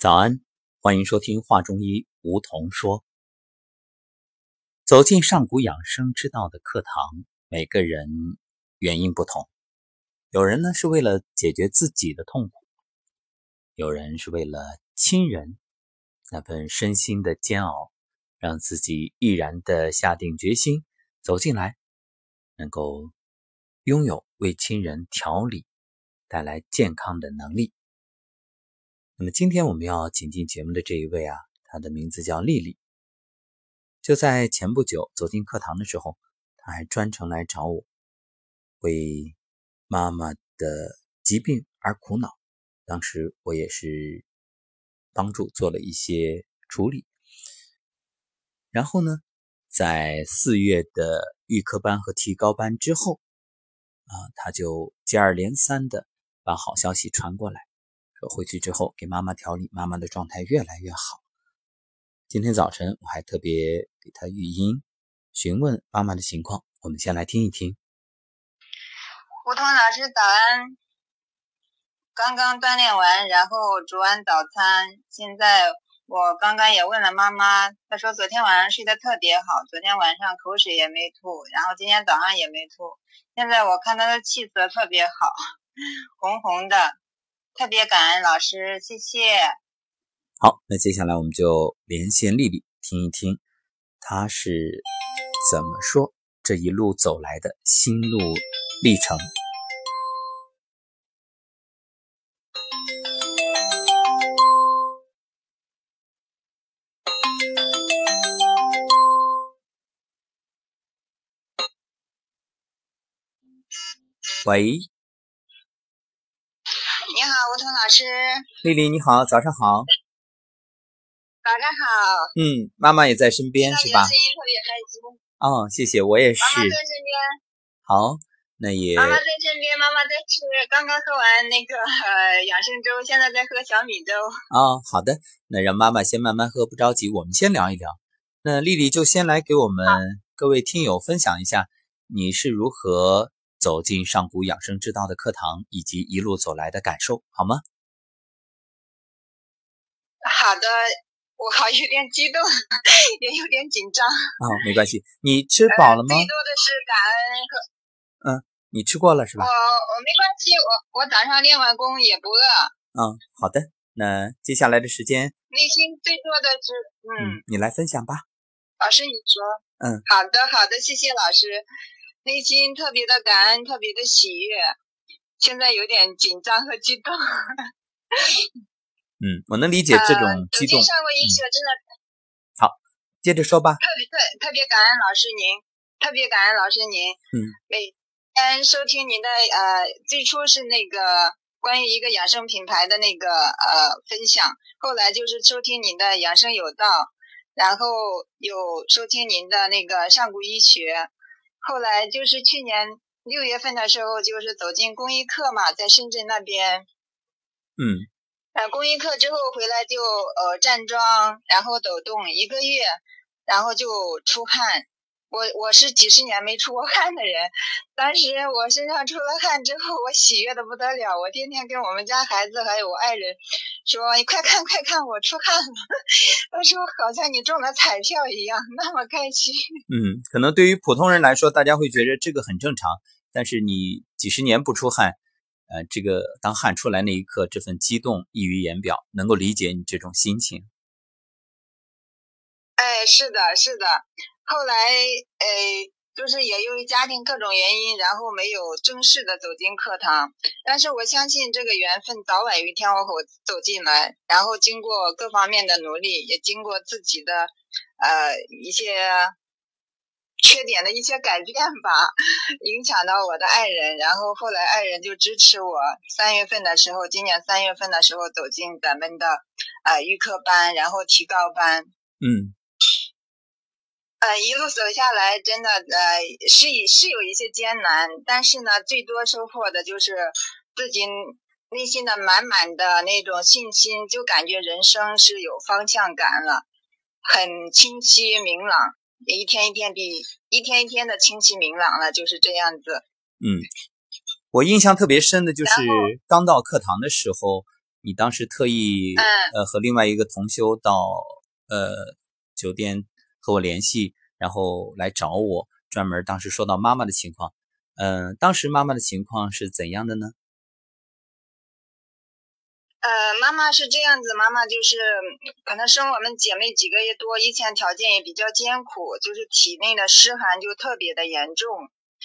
早安，欢迎收听画中医梧桐说。走进上古养生之道的课堂，每个人原因不同。有人呢是为了解决自己的痛苦，有人是为了亲人那份身心的煎熬，让自己毅然的下定决心走进来，能够拥有为亲人调理带来健康的能力。那么今天我们要请进节目的这一位啊，她的名字叫丽丽。就在前不久走进课堂的时候，她还专程来找我，为妈妈的疾病而苦恼。当时我也是帮助做了一些处理。然后呢，在四月的预科班和提高班之后，啊，他就接二连三的把好消息传过来。回去之后给妈妈调理，妈妈的状态越来越好。今天早晨我还特别给她语音询问妈妈的情况，我们先来听一听。胡同老师早安，刚刚锻炼完，然后煮完早餐，现在我刚刚也问了妈妈，她说昨天晚上睡得特别好，昨天晚上口水也没吐，然后今天早上也没吐，现在我看她的气色特别好，红红的。特别感恩老师，谢谢。好，那接下来我们就连线丽丽，听一听她是怎么说这一路走来的心路历程。喂。老师，丽丽你好，早上好。早上好。嗯，妈妈也在身边是吧？声音特别开心。哦，谢谢，我也是。妈妈在身边。好，那也。妈妈在身边，妈妈在吃，刚刚喝完那个养生粥，现在在喝小米粥。哦，好的，那让妈妈先慢慢喝，不着急，我们先聊一聊。那丽丽就先来给我们各位听友分享一下，你是如何。走进上古养生之道的课堂，以及一路走来的感受，好吗？好的，我好有点激动，也有点紧张。啊，没关系。你吃饱了吗？最多的是感恩和。嗯，你吃过了是吧？我我没关系，我我早上练完功也不饿。嗯，好的。那接下来的时间，内心最多的是嗯，你来分享吧。老师，你说。嗯，好的，好的，谢谢老师。内心特别的感恩，特别的喜悦，现在有点紧张和激动。嗯，我能理解这种激动。上过医学真的。好，接着说吧。特别特特别感恩老师您，特别感恩老师您。嗯。每天收听您的呃，最初是那个关于一个养生品牌的那个呃分享，后来就是收听您的养生有道，然后有收听您的那个上古医学。后来就是去年六月份的时候，就是走进公益课嘛，在深圳那边。嗯。呃，公益课之后回来就呃站桩，然后抖动一个月，然后就出汗。我我是几十年没出过汗的人，当时我身上出了汗之后，我喜悦的不得了，我天天跟我们家孩子还有我爱人说：“你快看快看，我出汗了。”他说：“好像你中了彩票一样，那么开心。”嗯，可能对于普通人来说，大家会觉得这个很正常，但是你几十年不出汗，呃，这个当汗出来那一刻，这份激动溢于言表，能够理解你这种心情。哎，是的，是的。后来，呃，就是也由于家庭各种原因，然后没有正式的走进课堂。但是我相信这个缘分早晚有一天我会走进来。然后经过各方面的努力，也经过自己的呃一些缺点的一些改变吧，影响到我的爱人。然后后来爱人就支持我。三月份的时候，今年三月份的时候走进咱们的呃预科班，然后提高班。嗯。呃，一路走下来，真的呃是是有一些艰难，但是呢，最多收获的就是自己内心的满满的那种信心，就感觉人生是有方向感了，很清晰明朗，一天一天比一天一天的清晰明朗了，就是这样子。嗯，我印象特别深的就是刚到课堂的时候，你当时特意嗯呃和另外一个同修到呃酒店和我联系，然后来找我，专门当时说到妈妈的情况。嗯、当时妈妈的情况是怎样的呢？呃，妈妈是这样子，妈妈就是可能生我们姐妹几个月多，以前条件也比较艰苦，就是体内的湿寒就特别的严重。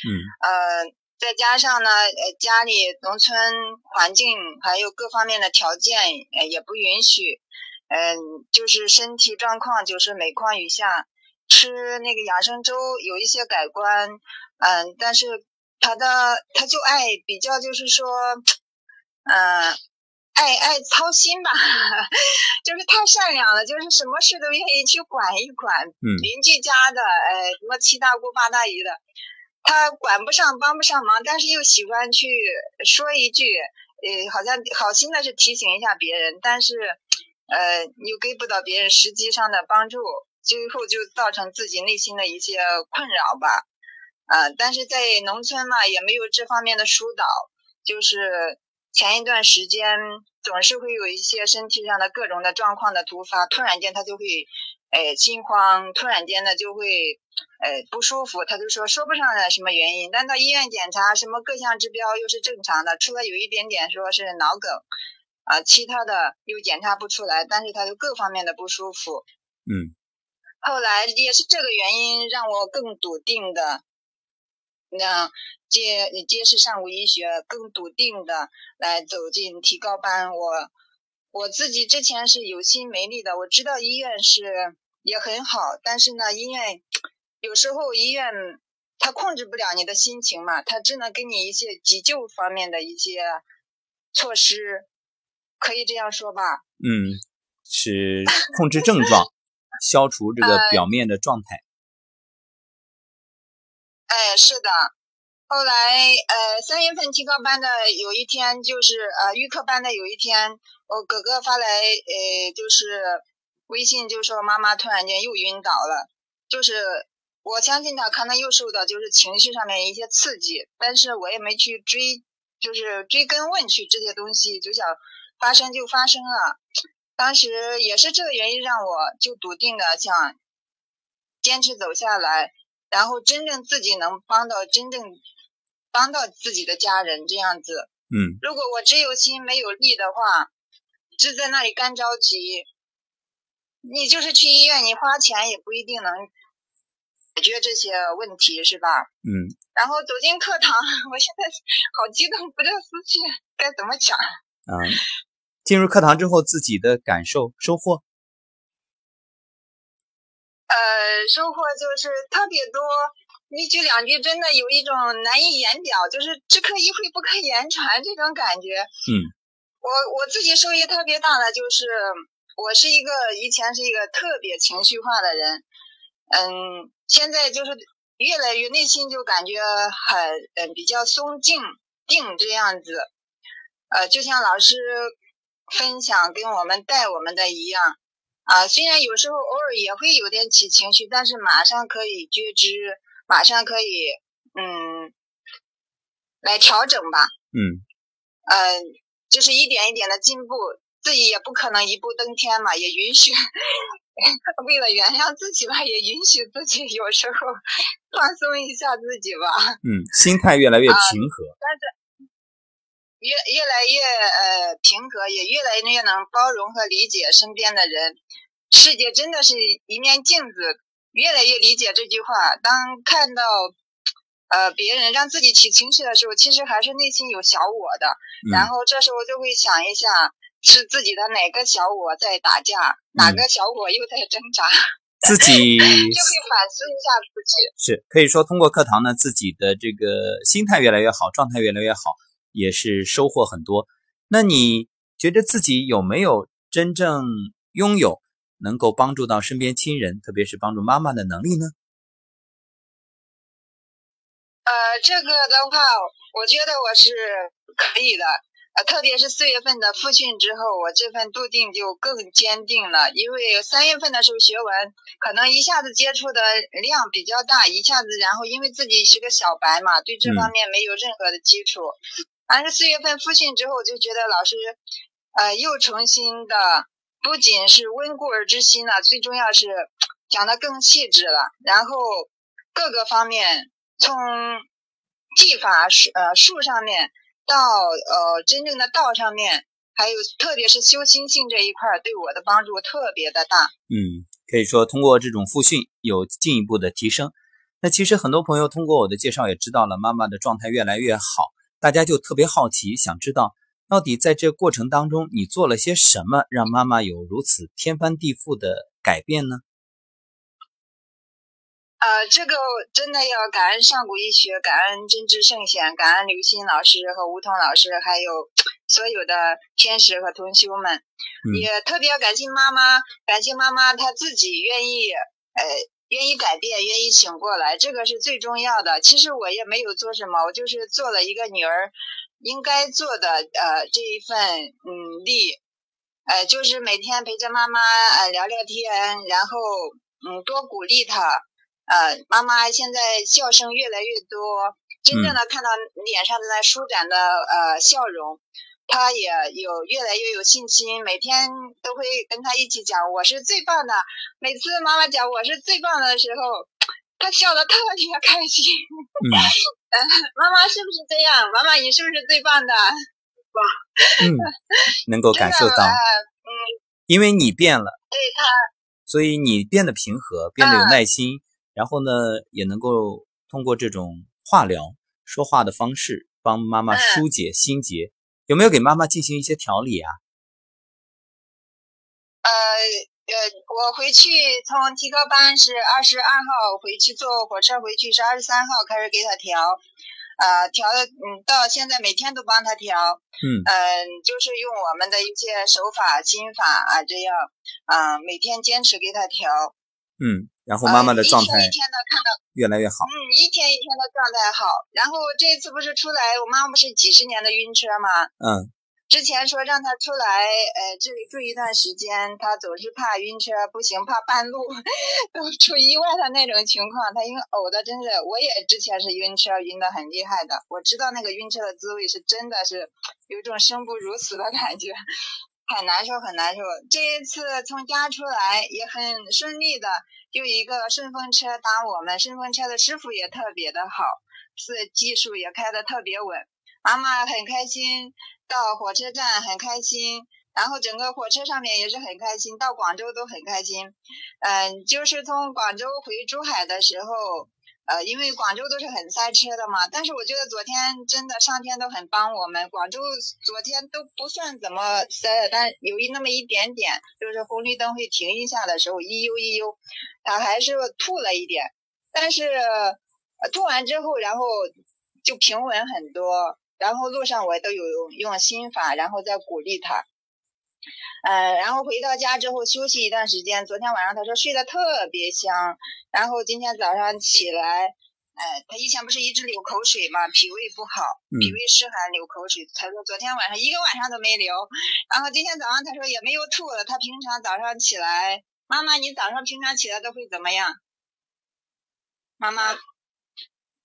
嗯呃，再加上呢，呃，家里农村环境还有各方面的条件呃也不允许，嗯、就是身体状况就是每况愈下，吃那个养生粥有一些改观，嗯、但是他的他就爱比较就是说，嗯、爱爱操心吧，就是太善良了，就是什么事都愿意去管一管，嗯。邻居家的，呃，什么七大姑八大姨的，他管不上帮不上忙，但是又喜欢去说一句，呃，好像好心的是提醒一下别人，但是，呃，又给不到别人实际上的帮助，最后就造成自己内心的一些困扰吧。呃，但是在农村嘛，也没有这方面的疏导，就是前一段时间总是会有一些身体上的各种的状况的突发，突然间他就会，呃，心慌，突然间呢就会，呃，不舒服，他就说说不上来什么原因，但到医院检查，什么各项指标又是正常的，除了有一点点说是脑梗，啊、其他的又检查不出来，但是他就各方面的不舒服。嗯后来也是这个原因让我更笃定的，那接接是上古医学，更笃定的来走进提高班。我我自己之前是有心没力的，我知道医院是也很好，但是呢，医院有时候医院他控制不了你的心情嘛，他只能给你一些急救方面的一些措施，可以这样说吧？嗯，是控制症状，消除这个表面的状态。哎，是的。后来，呃，三月份提高班的有一天，就是呃预科班的有一天，我哥哥发来，呃，就是微信，就说妈妈突然间又晕倒了。就是我相信他可能又受到就是情绪上面一些刺激，但是我也没去追，就是追根问去这些东西，就想发生就发生了。当时也是这个原因让我就笃定的想坚持走下来。然后真正自己能帮到真正帮到自己的家人这样子。嗯如果我只有心没有力的话，只在那里干着急，你就是去医院，你花钱也不一定能解决这些问题，是吧？嗯然后走进课堂，我现在好激动，不知道思绪该怎么讲。啊，进入课堂之后自己的感受收获。呃，收获就是特别多，一句两句真的有一种难以言表，就是只可意会不可言传这种感觉。嗯，我我自己受益特别大的就是，我是一个以前是一个特别情绪化的人，嗯，现在就是越来越内心就感觉很嗯比较松静定这样子，呃，就像老师分享跟我们带我们的一样。啊，虽然有时候偶尔也会有点起情绪，但是马上可以觉知，马上可以嗯来调整吧。嗯呃，就是一点一点的进步，自己也不可能一步登天嘛，也允许 为了原谅自己吧，也允许自己有时候放松一下自己吧。嗯，心态越来越平和。但是越越来越呃平和，也越来越能包容和理解身边的人。世界真的是一面镜子，越来越理解这句话。当看到呃别人让自己起情绪的时候，其实还是内心有小我的。然嗯后这时候就会想一下，是自己的哪个小我在打架，哪个小我又在挣扎，自己就会反思一下自己。是可以说通过课堂呢，自己的这个心态越来越好，状态越来越好，也是收获很多。那你觉得自己有没有真正拥有能够帮助到身边亲人，特别是帮助妈妈的能力呢？呃，这个的话，我觉得我是可以的。呃，特别是四月份的复训之后，我这份笃定就更坚定了。因为三月份的时候学完，可能一下子接触的量比较大，一下子，然后因为自己是个小白嘛，对这方面没有任何的基础。但是四月份复训之后，就觉得老师，呃，又重新的，不仅是温故而知新了，最重要是讲的更细致了，然后各个方面从技法术呃术上面到呃真正的道上面，还有特别是修心性这一块儿，对我的帮助特别的大。嗯，可以说通过这种复训有进一步的提升。那其实很多朋友通过我的介绍也知道了，妈妈的状态越来越好，大家就特别好奇，想知道到底在这过程当中你做了些什么，让妈妈有如此天翻地覆的改变呢？呃，这个真的要感恩上古医学，感恩真知圣贤，感恩刘鑫老师和吴桐老师，还有 所有的天使和同修们，也特别感谢妈妈，感谢妈妈她自己愿意，呃。愿意改变，愿意醒过来，这个是最重要的。其实我也没有做什么，我就是做了一个女儿应该做的呃这一份嗯力，呃就是每天陪着妈妈呃聊聊天，然后嗯多鼓励她，呃妈妈现在笑声越来越多，真正的看到脸上的那舒展的呃笑容。他也有越来越有信心，每天都会跟他一起讲我是最棒的。每次妈妈讲我是最棒的时候，他笑得特别开心。嗯，妈妈是不是这样？妈妈你是不是最棒的？哇，嗯，能够感受到，嗯，因为你变了，对他，所以你变得平和，变得有耐心，然后呢，也能够通过这种化疗说话的方式，帮妈妈疏解心结。有没有给妈妈进行一些调理啊？呃呃，我回去从提高班是二十二号回去坐火车回去是二十三号开始给他调，呃调嗯到现在每天都帮他调，嗯嗯就是用我们的一些手法心法啊这样啊每天坚持给他调，嗯。然后妈妈的状态一天的看到越来越好。嗯，一天一天的状态好。然后这次不是出来，我妈妈不是几十年的晕车吗？嗯。之前说让她出来，呃，这里住一段时间，她总是怕晕车，不行，怕半路 都出意外的那种情况。她因为呕的真是，我也之前是晕车，晕的很厉害的。我知道那个晕车的滋味是真的是有种生不如死的感觉，很难受，很难受。这一次从家出来也很顺利的。就一个顺风车搭我们，顺风车的师傅也特别的好，是技术也开的特别稳。妈妈很开心，到火车站很开心，然后整个火车上面也是很开心，到广州都很开心。嗯，就是从广州回珠海的时候。呃，因为广州都是很塞车的嘛，但是我觉得昨天真的上天都很帮我们，广州昨天都不算怎么塞，但有一那么一点点，就是红绿灯会停一下的时候，一悠一悠，他还是吐了一点，但是吐完之后，然后就平稳很多，然后路上我都有用心法，然后再鼓励他。嗯，然后回到家之后休息一段时间。昨天晚上他说睡得特别香，然后今天早上起来，呃，他以前不是一直流口水嘛，脾胃不好，脾胃湿寒流口水。他说昨天晚上一个晚上都没流，然后今天早上他说也没有吐了。他平常早上起来，妈妈，你早上平常起来都会怎么样？妈妈。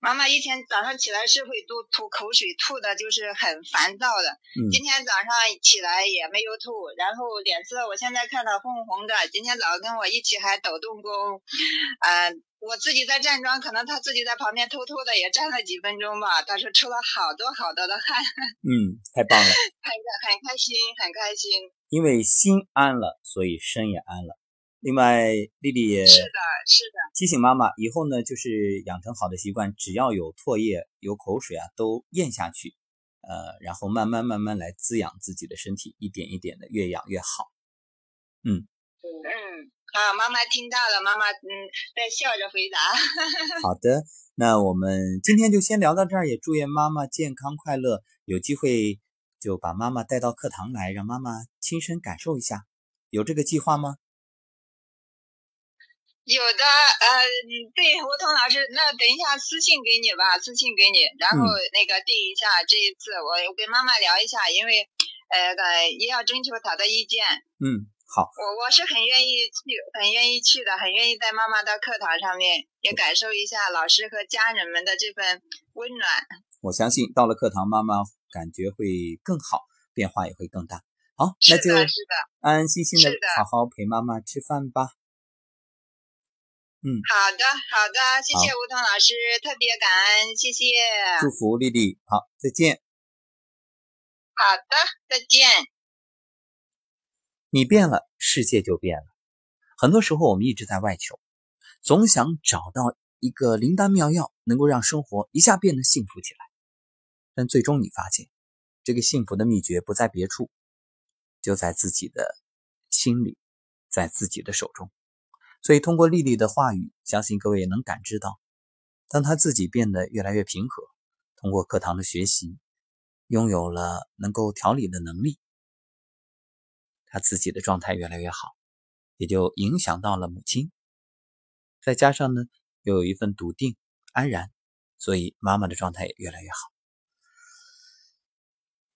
妈妈一天早上起来是会都吐口水，吐的就是很烦躁的。今天早上起来也没有吐，然后脸色我现在看到红红的。今天早上跟我一起还抖动功，嗯，我自己在站桩，可能他自己在旁边偷偷的也站了几分钟吧。他说出了好多好多的汗。嗯，太棒了，很很开心，很开心。因为心安了，所以身也安了。另外，丽丽也是的，是的，提醒妈妈以后呢，就是养成好的习惯，只要有唾液、有口水啊，都咽下去，呃，然后慢慢慢慢来滋养自己的身体，一点一点的越养越好。嗯嗯，好，妈妈听到了，妈妈嗯在笑着回答。好的，那我们今天就先聊到这儿，也祝愿妈妈健康快乐。有机会就把妈妈带到课堂来，让妈妈亲身感受一下，有这个计划吗？有的，呃，对，吴彤老师，那等一下私信给你吧，私信给你，然后那个定一下这一次，我我跟妈妈聊一下，因为，呃，也要征求她的意见。嗯，好。我我是很愿意去，很愿意去的，很愿意在妈妈的课堂上面也感受一下老师和家人们的这份温暖。我相信到了课堂，妈妈感觉会更好，变化也会更大。好，那就安安心心的好好陪妈妈吃饭吧。嗯，好的，好的，谢谢吴桐老师，特别感恩，谢谢。祝福丽丽，好，再见。好的，再见。你变了，世界就变了。很多时候，我们一直在外求，总想找到一个灵丹妙药，能够让生活一下变得幸福起来。但最终你发现，这个幸福的秘诀不在别处，就在自己的心里，在自己的手中。所以，通过丽丽的话语，相信各位也能感知到，当她自己变得越来越平和，通过课堂的学习，拥有了能够调理的能力。他自己的状态越来越好，也就影响到了母亲。再加上呢，又有一份笃定、安然，所以妈妈的状态也越来越好。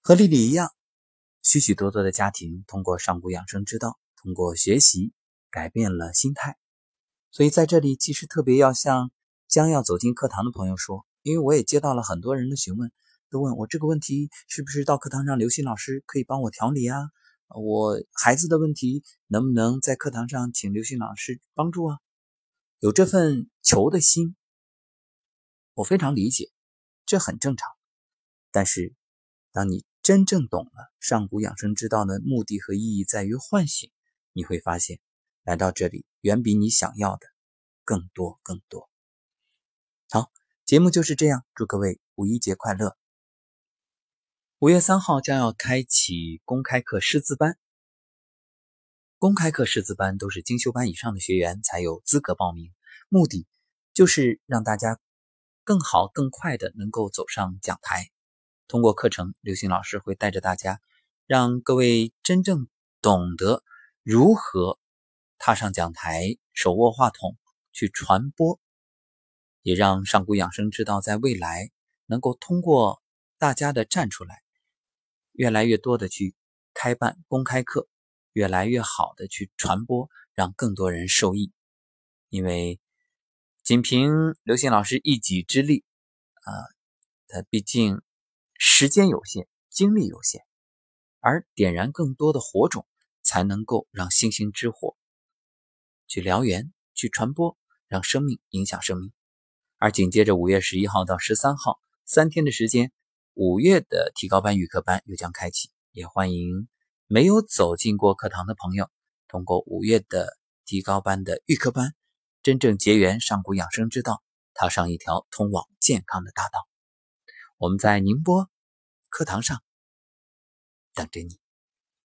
和丽丽一样，许许多多的家庭通过上古养生之道，通过学习改变了心态。所以在这里，其实特别要向将要走进课堂的朋友说，因为我也接到了很多人的询问，都问我这个问题是不是到课堂上刘鑫老师可以帮我调理啊？我孩子的问题能不能在课堂上请刘鑫老师帮助啊？有这份求的心，我非常理解，这很正常。但是，当你真正懂了上古养生之道的目的和意义在于唤醒，你会发现，来到这里远比你想要的更多更多。好，节目就是这样，祝各位五一节快乐。五月三号将要开启公开课师资班。公开课师资班都是精修班以上的学员才有资格报名，目的就是让大家更好、更快的能够走上讲台。通过课程，刘星老师会带着大家，让各位真正懂得如何踏上讲台，手握话筒去传播，也让上古养生之道在未来能够通过大家的站出来。越来越多的去开办公开课，越来越好的去传播，让更多人受益。因为仅凭刘星老师一己之力，啊，他毕竟时间有限，精力有限，而点燃更多的火种，才能够让星星之火去燎原、去传播，让生命影响生命。而紧接着五月十一号到十三号三天的时间。五月的提高班预科班又将开启，也欢迎没有走进过课堂的朋友，通过五月的提高班的预科班，真正结缘上古养生之道，踏上一条通往健康的大道。我们在宁波课堂上等着你。